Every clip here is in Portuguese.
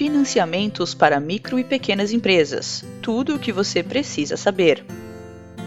Financiamentos para micro e pequenas empresas. Tudo o que você precisa saber.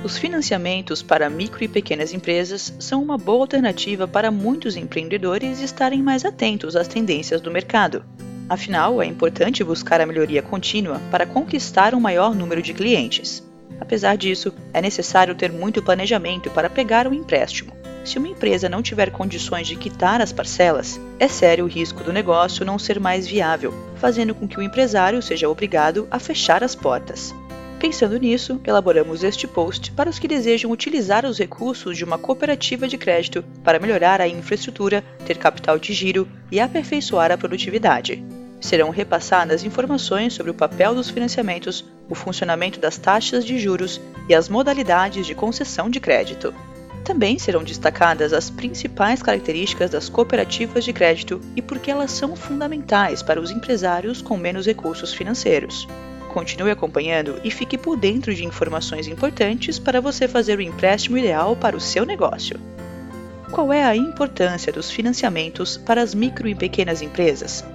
Os financiamentos para micro e pequenas empresas são uma boa alternativa para muitos empreendedores estarem mais atentos às tendências do mercado. Afinal, é importante buscar a melhoria contínua para conquistar um maior número de clientes. Apesar disso, é necessário ter muito planejamento para pegar um empréstimo. Se uma empresa não tiver condições de quitar as parcelas, é sério o risco do negócio não ser mais viável, fazendo com que o empresário seja obrigado a fechar as portas. Pensando nisso, elaboramos este post para os que desejam utilizar os recursos de uma cooperativa de crédito para melhorar a infraestrutura, ter capital de giro e aperfeiçoar a produtividade. Serão repassadas informações sobre o papel dos financiamentos, o funcionamento das taxas de juros e as modalidades de concessão de crédito. Também serão destacadas as principais características das cooperativas de crédito e por que elas são fundamentais para os empresários com menos recursos financeiros. Continue acompanhando e fique por dentro de informações importantes para você fazer o empréstimo ideal para o seu negócio. Qual é a importância dos financiamentos para as micro e pequenas empresas?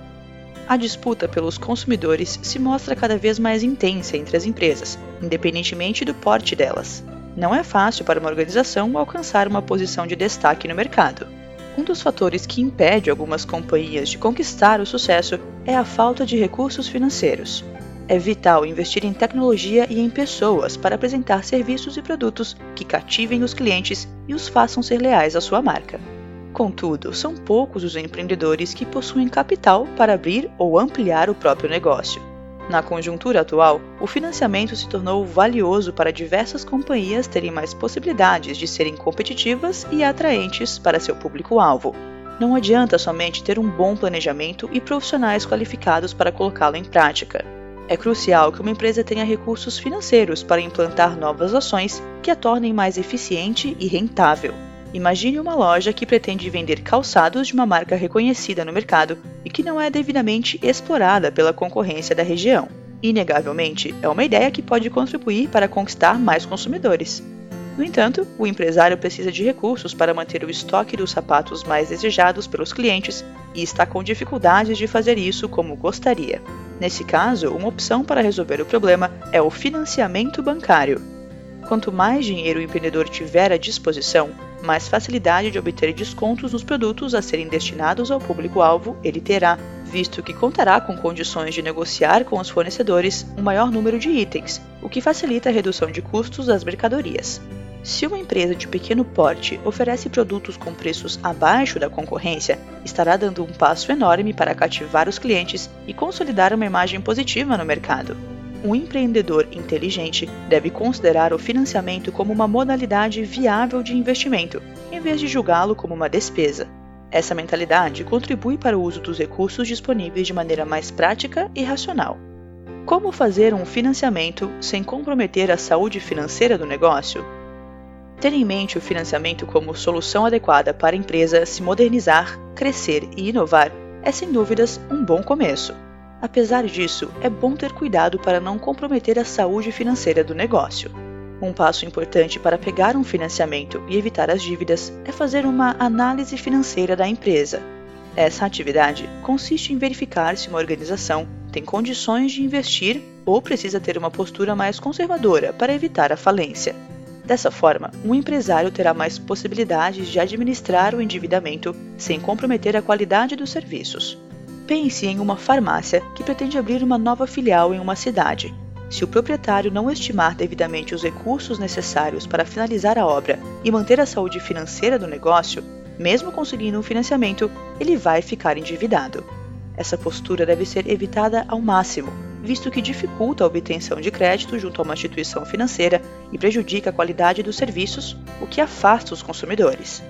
A disputa pelos consumidores se mostra cada vez mais intensa entre as empresas, independentemente do porte delas não é fácil para uma organização alcançar uma posição de destaque no mercado. Um dos fatores que impede algumas companhias de conquistar o sucesso é a falta de recursos financeiros. É vital investir em tecnologia e em pessoas para apresentar serviços e produtos que cativem os clientes e os façam ser leais à sua marca. Contudo, são poucos os empreendedores que possuem capital para abrir ou ampliar o próprio negócio. Na conjuntura atual, o financiamento se tornou valioso para diversas companhias terem mais possibilidades de serem competitivas e atraentes para seu público-alvo. Não adianta somente ter um bom planejamento e profissionais qualificados para colocá-lo em prática. É crucial que uma empresa tenha recursos financeiros para implantar novas ações que a tornem mais eficiente e rentável. Imagine uma loja que pretende vender calçados de uma marca reconhecida no mercado e que não é devidamente explorada pela concorrência da região. Inegavelmente, é uma ideia que pode contribuir para conquistar mais consumidores. No entanto, o empresário precisa de recursos para manter o estoque dos sapatos mais desejados pelos clientes e está com dificuldades de fazer isso como gostaria. Nesse caso, uma opção para resolver o problema é o financiamento bancário. Quanto mais dinheiro o empreendedor tiver à disposição, mais facilidade de obter descontos nos produtos a serem destinados ao público-alvo ele terá, visto que contará com condições de negociar com os fornecedores um maior número de itens, o que facilita a redução de custos das mercadorias. Se uma empresa de pequeno porte oferece produtos com preços abaixo da concorrência, estará dando um passo enorme para cativar os clientes e consolidar uma imagem positiva no mercado. Um empreendedor inteligente deve considerar o financiamento como uma modalidade viável de investimento, em vez de julgá-lo como uma despesa. Essa mentalidade contribui para o uso dos recursos disponíveis de maneira mais prática e racional. Como fazer um financiamento sem comprometer a saúde financeira do negócio? Ter em mente o financiamento como solução adequada para a empresa se modernizar, crescer e inovar é sem dúvidas um bom começo. Apesar disso, é bom ter cuidado para não comprometer a saúde financeira do negócio. Um passo importante para pegar um financiamento e evitar as dívidas é fazer uma análise financeira da empresa. Essa atividade consiste em verificar se uma organização tem condições de investir ou precisa ter uma postura mais conservadora para evitar a falência. Dessa forma, um empresário terá mais possibilidades de administrar o endividamento sem comprometer a qualidade dos serviços. Pense em uma farmácia que pretende abrir uma nova filial em uma cidade. Se o proprietário não estimar devidamente os recursos necessários para finalizar a obra e manter a saúde financeira do negócio, mesmo conseguindo um financiamento, ele vai ficar endividado. Essa postura deve ser evitada ao máximo, visto que dificulta a obtenção de crédito junto a uma instituição financeira e prejudica a qualidade dos serviços, o que afasta os consumidores.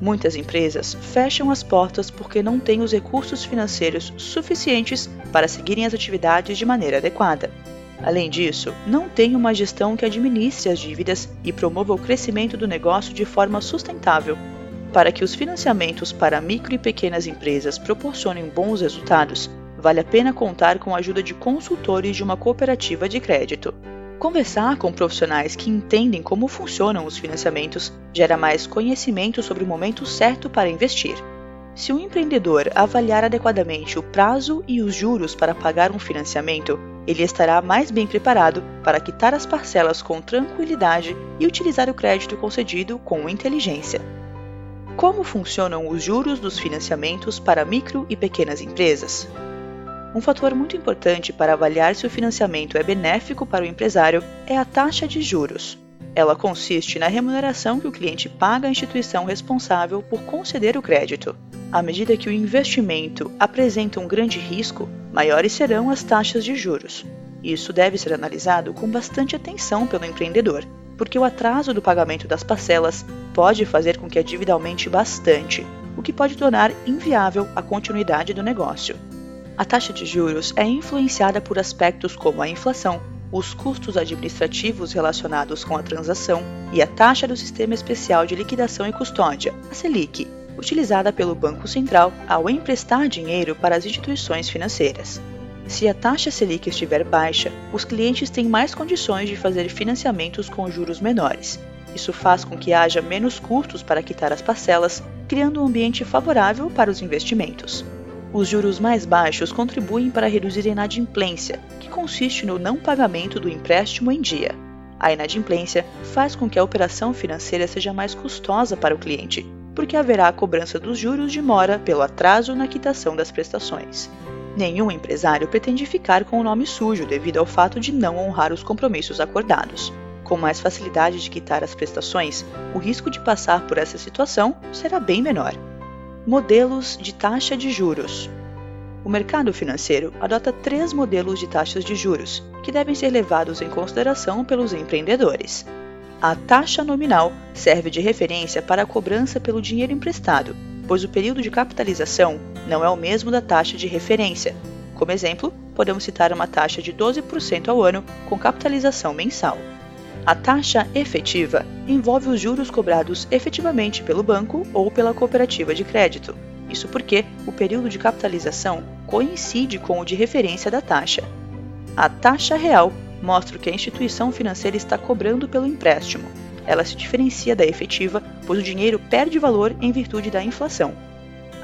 Muitas empresas fecham as portas porque não têm os recursos financeiros suficientes para seguirem as atividades de maneira adequada. Além disso, não tem uma gestão que administre as dívidas e promova o crescimento do negócio de forma sustentável. Para que os financiamentos para micro e pequenas empresas proporcionem bons resultados, vale a pena contar com a ajuda de consultores de uma cooperativa de crédito. Conversar com profissionais que entendem como funcionam os financiamentos gera mais conhecimento sobre o momento certo para investir. Se um empreendedor avaliar adequadamente o prazo e os juros para pagar um financiamento, ele estará mais bem preparado para quitar as parcelas com tranquilidade e utilizar o crédito concedido com inteligência. Como funcionam os juros dos financiamentos para micro e pequenas empresas? Um fator muito importante para avaliar se o financiamento é benéfico para o empresário é a taxa de juros. Ela consiste na remuneração que o cliente paga à instituição responsável por conceder o crédito. À medida que o investimento apresenta um grande risco, maiores serão as taxas de juros. Isso deve ser analisado com bastante atenção pelo empreendedor, porque o atraso do pagamento das parcelas pode fazer com que a dívida aumente bastante, o que pode tornar inviável a continuidade do negócio. A taxa de juros é influenciada por aspectos como a inflação, os custos administrativos relacionados com a transação e a taxa do Sistema Especial de Liquidação e Custódia, a Selic, utilizada pelo Banco Central ao emprestar dinheiro para as instituições financeiras. Se a taxa Selic estiver baixa, os clientes têm mais condições de fazer financiamentos com juros menores. Isso faz com que haja menos custos para quitar as parcelas, criando um ambiente favorável para os investimentos. Os juros mais baixos contribuem para reduzir a inadimplência, que consiste no não pagamento do empréstimo em dia. A inadimplência faz com que a operação financeira seja mais custosa para o cliente, porque haverá a cobrança dos juros de mora pelo atraso na quitação das prestações. Nenhum empresário pretende ficar com o nome sujo devido ao fato de não honrar os compromissos acordados. Com mais facilidade de quitar as prestações, o risco de passar por essa situação será bem menor. Modelos de taxa de juros. O mercado financeiro adota três modelos de taxas de juros, que devem ser levados em consideração pelos empreendedores. A taxa nominal serve de referência para a cobrança pelo dinheiro emprestado, pois o período de capitalização não é o mesmo da taxa de referência. Como exemplo, podemos citar uma taxa de 12% ao ano com capitalização mensal. A taxa efetiva envolve os juros cobrados efetivamente pelo banco ou pela cooperativa de crédito. Isso porque o período de capitalização coincide com o de referência da taxa. A taxa real mostra o que a instituição financeira está cobrando pelo empréstimo. Ela se diferencia da efetiva, pois o dinheiro perde valor em virtude da inflação.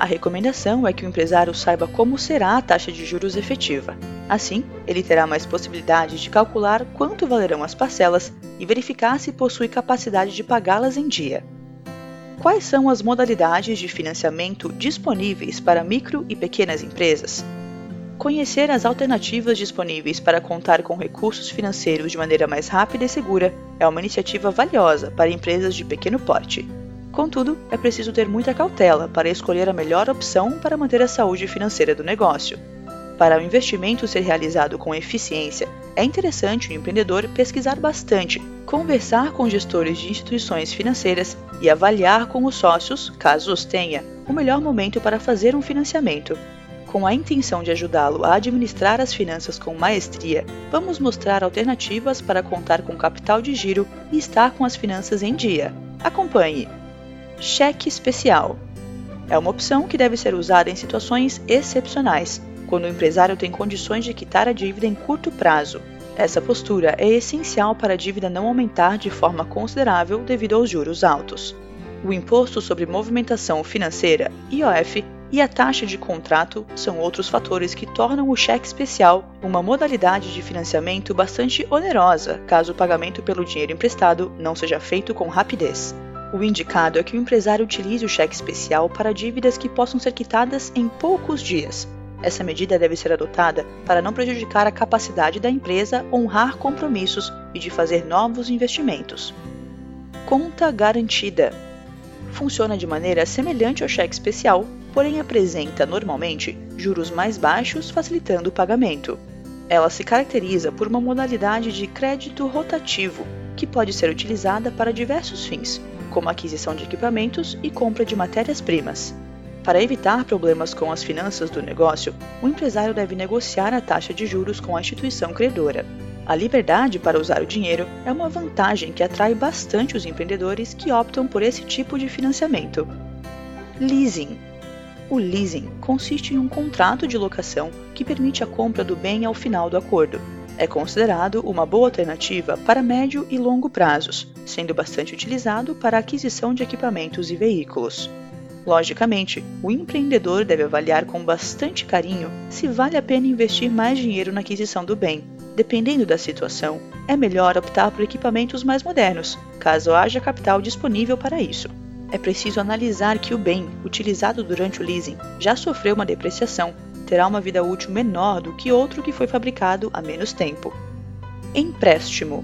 A recomendação é que o empresário saiba como será a taxa de juros efetiva. Assim, ele terá mais possibilidades de calcular quanto valerão as parcelas e verificar se possui capacidade de pagá-las em dia. Quais são as modalidades de financiamento disponíveis para micro e pequenas empresas? Conhecer as alternativas disponíveis para contar com recursos financeiros de maneira mais rápida e segura é uma iniciativa valiosa para empresas de pequeno porte. Contudo, é preciso ter muita cautela para escolher a melhor opção para manter a saúde financeira do negócio. Para o investimento ser realizado com eficiência, é interessante o empreendedor pesquisar bastante, conversar com gestores de instituições financeiras e avaliar com os sócios, caso os tenha, o melhor momento para fazer um financiamento. Com a intenção de ajudá-lo a administrar as finanças com maestria, vamos mostrar alternativas para contar com capital de giro e estar com as finanças em dia. Acompanhe! Cheque especial é uma opção que deve ser usada em situações excepcionais, quando o empresário tem condições de quitar a dívida em curto prazo. Essa postura é essencial para a dívida não aumentar de forma considerável devido aos juros altos. O Imposto sobre Movimentação Financeira, IOF, e a taxa de contrato são outros fatores que tornam o cheque especial uma modalidade de financiamento bastante onerosa caso o pagamento pelo dinheiro emprestado não seja feito com rapidez. O indicado é que o empresário utilize o cheque especial para dívidas que possam ser quitadas em poucos dias. Essa medida deve ser adotada para não prejudicar a capacidade da empresa honrar compromissos e de fazer novos investimentos. Conta garantida funciona de maneira semelhante ao cheque especial, porém apresenta normalmente juros mais baixos, facilitando o pagamento. Ela se caracteriza por uma modalidade de crédito rotativo, que pode ser utilizada para diversos fins, como aquisição de equipamentos e compra de matérias-primas. Para evitar problemas com as finanças do negócio, o empresário deve negociar a taxa de juros com a instituição credora. A liberdade para usar o dinheiro é uma vantagem que atrai bastante os empreendedores que optam por esse tipo de financiamento. Leasing o leasing consiste em um contrato de locação que permite a compra do bem ao final do acordo. É considerado uma boa alternativa para médio e longo prazos, sendo bastante utilizado para aquisição de equipamentos e veículos. Logicamente, o empreendedor deve avaliar com bastante carinho se vale a pena investir mais dinheiro na aquisição do bem. Dependendo da situação, é melhor optar por equipamentos mais modernos, caso haja capital disponível para isso. É preciso analisar que o bem, utilizado durante o leasing, já sofreu uma depreciação, terá uma vida útil menor do que outro que foi fabricado há menos tempo. Empréstimo.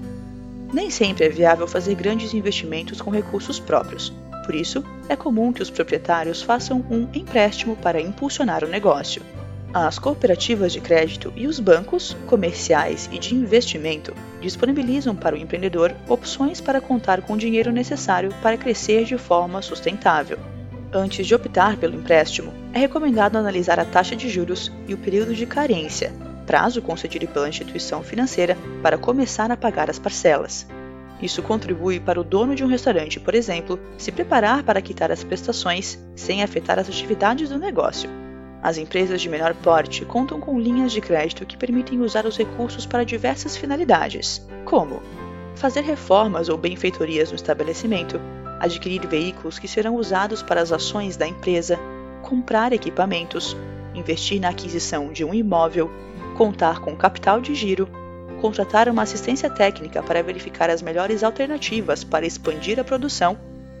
Nem sempre é viável fazer grandes investimentos com recursos próprios. Por isso, é comum que os proprietários façam um empréstimo para impulsionar o negócio. As cooperativas de crédito e os bancos, comerciais e de investimento disponibilizam para o empreendedor opções para contar com o dinheiro necessário para crescer de forma sustentável. Antes de optar pelo empréstimo, é recomendado analisar a taxa de juros e o período de carência, prazo concedido pela instituição financeira para começar a pagar as parcelas. Isso contribui para o dono de um restaurante, por exemplo, se preparar para quitar as prestações sem afetar as atividades do negócio. As empresas de menor porte contam com linhas de crédito que permitem usar os recursos para diversas finalidades, como fazer reformas ou benfeitorias no estabelecimento, adquirir veículos que serão usados para as ações da empresa, comprar equipamentos, investir na aquisição de um imóvel, contar com capital de giro, contratar uma assistência técnica para verificar as melhores alternativas para expandir a produção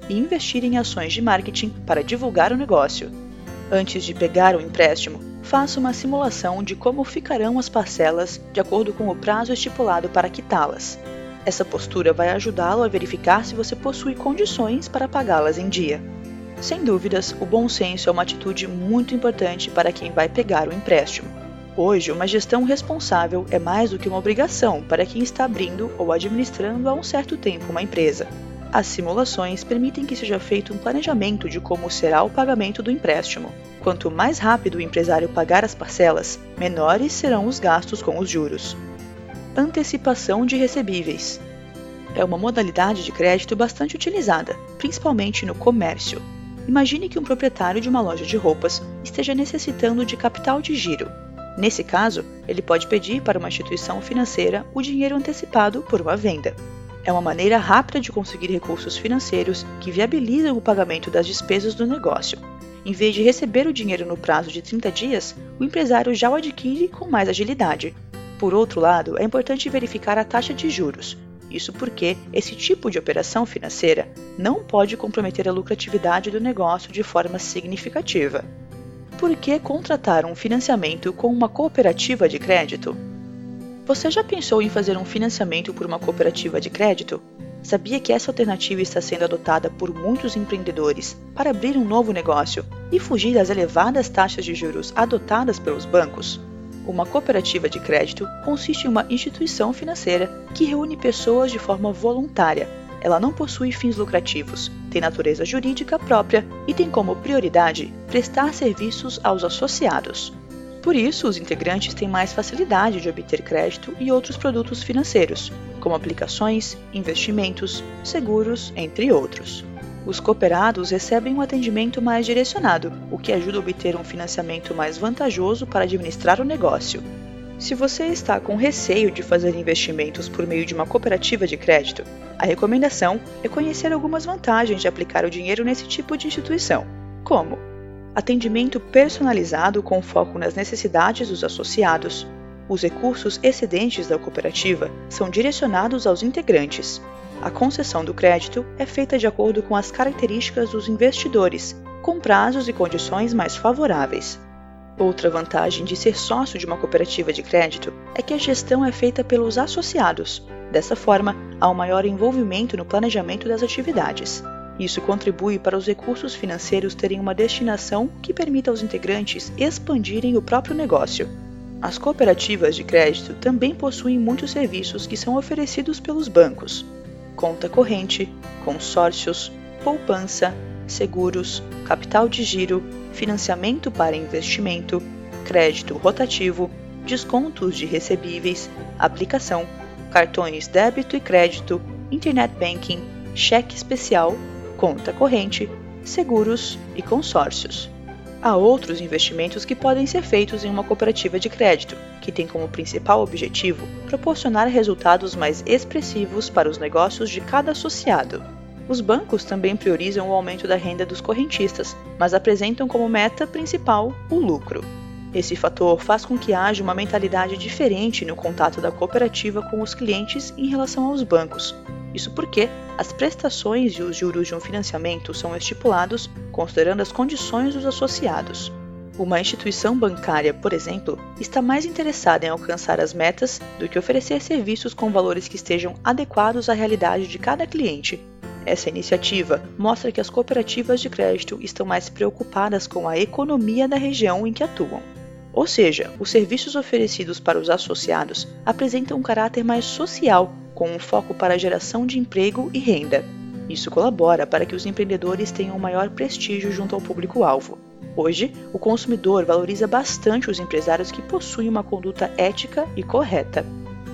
e investir em ações de marketing para divulgar o negócio. Antes de pegar o empréstimo, faça uma simulação de como ficarão as parcelas de acordo com o prazo estipulado para quitá-las. Essa postura vai ajudá-lo a verificar se você possui condições para pagá-las em dia. Sem dúvidas, o bom senso é uma atitude muito importante para quem vai pegar o empréstimo. Hoje, uma gestão responsável é mais do que uma obrigação para quem está abrindo ou administrando há um certo tempo uma empresa. As simulações permitem que seja feito um planejamento de como será o pagamento do empréstimo. Quanto mais rápido o empresário pagar as parcelas, menores serão os gastos com os juros. Antecipação de recebíveis é uma modalidade de crédito bastante utilizada, principalmente no comércio. Imagine que um proprietário de uma loja de roupas esteja necessitando de capital de giro. Nesse caso, ele pode pedir para uma instituição financeira o dinheiro antecipado por uma venda. É uma maneira rápida de conseguir recursos financeiros que viabilizam o pagamento das despesas do negócio. Em vez de receber o dinheiro no prazo de 30 dias, o empresário já o adquire com mais agilidade. Por outro lado, é importante verificar a taxa de juros. Isso porque esse tipo de operação financeira não pode comprometer a lucratividade do negócio de forma significativa. Por que contratar um financiamento com uma cooperativa de crédito? Você já pensou em fazer um financiamento por uma cooperativa de crédito? Sabia que essa alternativa está sendo adotada por muitos empreendedores para abrir um novo negócio e fugir das elevadas taxas de juros adotadas pelos bancos? Uma cooperativa de crédito consiste em uma instituição financeira que reúne pessoas de forma voluntária. Ela não possui fins lucrativos, tem natureza jurídica própria e tem como prioridade prestar serviços aos associados. Por isso, os integrantes têm mais facilidade de obter crédito e outros produtos financeiros, como aplicações, investimentos, seguros, entre outros. Os cooperados recebem um atendimento mais direcionado, o que ajuda a obter um financiamento mais vantajoso para administrar o negócio. Se você está com receio de fazer investimentos por meio de uma cooperativa de crédito, a recomendação é conhecer algumas vantagens de aplicar o dinheiro nesse tipo de instituição, como atendimento personalizado com foco nas necessidades dos associados. Os recursos excedentes da cooperativa são direcionados aos integrantes. A concessão do crédito é feita de acordo com as características dos investidores, com prazos e condições mais favoráveis. Outra vantagem de ser sócio de uma cooperativa de crédito é que a gestão é feita pelos associados. Dessa forma, há um maior envolvimento no planejamento das atividades. Isso contribui para os recursos financeiros terem uma destinação que permita aos integrantes expandirem o próprio negócio. As cooperativas de crédito também possuem muitos serviços que são oferecidos pelos bancos: conta corrente, consórcios, poupança, seguros, capital de giro, financiamento para investimento, crédito rotativo, descontos de recebíveis, aplicação, cartões débito e crédito, internet banking, cheque especial conta corrente, seguros e consórcios. Há outros investimentos que podem ser feitos em uma cooperativa de crédito, que tem como principal objetivo proporcionar resultados mais expressivos para os negócios de cada associado. Os bancos também priorizam o aumento da renda dos correntistas, mas apresentam como meta principal o lucro. Esse fator faz com que haja uma mentalidade diferente no contato da cooperativa com os clientes em relação aos bancos. Isso porque as prestações e os juros de um financiamento são estipulados considerando as condições dos associados. Uma instituição bancária, por exemplo, está mais interessada em alcançar as metas do que oferecer serviços com valores que estejam adequados à realidade de cada cliente. Essa iniciativa mostra que as cooperativas de crédito estão mais preocupadas com a economia da região em que atuam. Ou seja, os serviços oferecidos para os associados apresentam um caráter mais social, com um foco para a geração de emprego e renda. Isso colabora para que os empreendedores tenham maior prestígio junto ao público-alvo. Hoje, o consumidor valoriza bastante os empresários que possuem uma conduta ética e correta.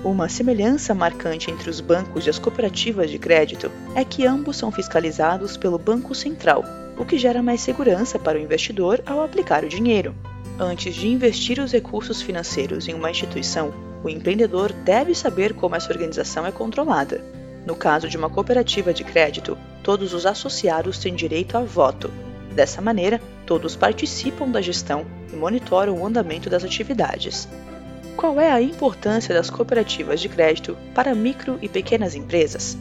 Uma semelhança marcante entre os bancos e as cooperativas de crédito é que ambos são fiscalizados pelo Banco Central, o que gera mais segurança para o investidor ao aplicar o dinheiro. Antes de investir os recursos financeiros em uma instituição, o empreendedor deve saber como essa organização é controlada. No caso de uma cooperativa de crédito, todos os associados têm direito a voto. Dessa maneira, todos participam da gestão e monitoram o andamento das atividades. Qual é a importância das cooperativas de crédito para micro e pequenas empresas?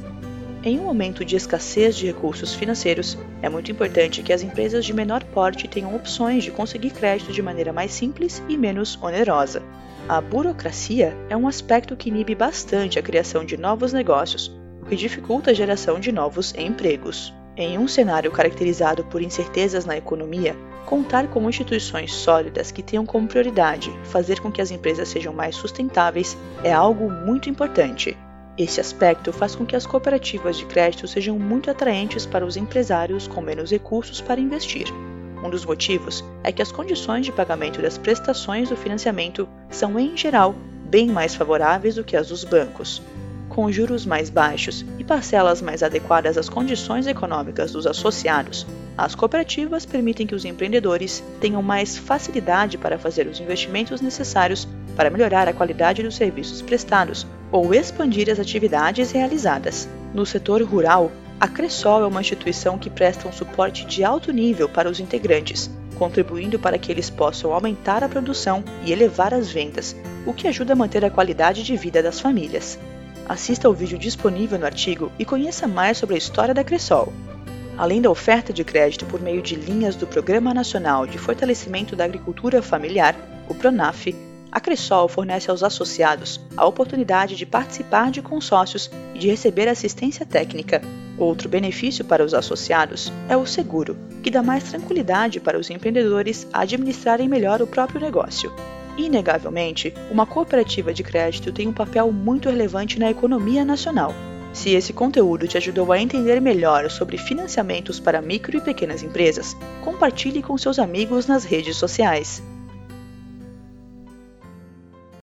Em um momento de escassez de recursos financeiros, é muito importante que as empresas de menor porte tenham opções de conseguir crédito de maneira mais simples e menos onerosa. A burocracia é um aspecto que inibe bastante a criação de novos negócios, o que dificulta a geração de novos empregos. Em um cenário caracterizado por incertezas na economia, contar com instituições sólidas que tenham como prioridade fazer com que as empresas sejam mais sustentáveis é algo muito importante esse aspecto faz com que as cooperativas de crédito sejam muito atraentes para os empresários com menos recursos para investir. Um dos motivos é que as condições de pagamento das prestações do financiamento são, em geral, bem mais favoráveis do que as dos bancos. Com juros mais baixos e parcelas mais adequadas às condições econômicas dos associados, as cooperativas permitem que os empreendedores tenham mais facilidade para fazer os investimentos necessários para melhorar a qualidade dos serviços prestados ou expandir as atividades realizadas. No setor rural, a Cressol é uma instituição que presta um suporte de alto nível para os integrantes, contribuindo para que eles possam aumentar a produção e elevar as vendas, o que ajuda a manter a qualidade de vida das famílias. Assista ao vídeo disponível no artigo e conheça mais sobre a história da Cressol. Além da oferta de crédito por meio de linhas do Programa Nacional de Fortalecimento da Agricultura Familiar, o PRONAF, a Cressol fornece aos associados a oportunidade de participar de consórcios e de receber assistência técnica. Outro benefício para os associados é o seguro, que dá mais tranquilidade para os empreendedores administrarem melhor o próprio negócio. Inegavelmente, uma cooperativa de crédito tem um papel muito relevante na economia nacional. Se esse conteúdo te ajudou a entender melhor sobre financiamentos para micro e pequenas empresas, compartilhe com seus amigos nas redes sociais.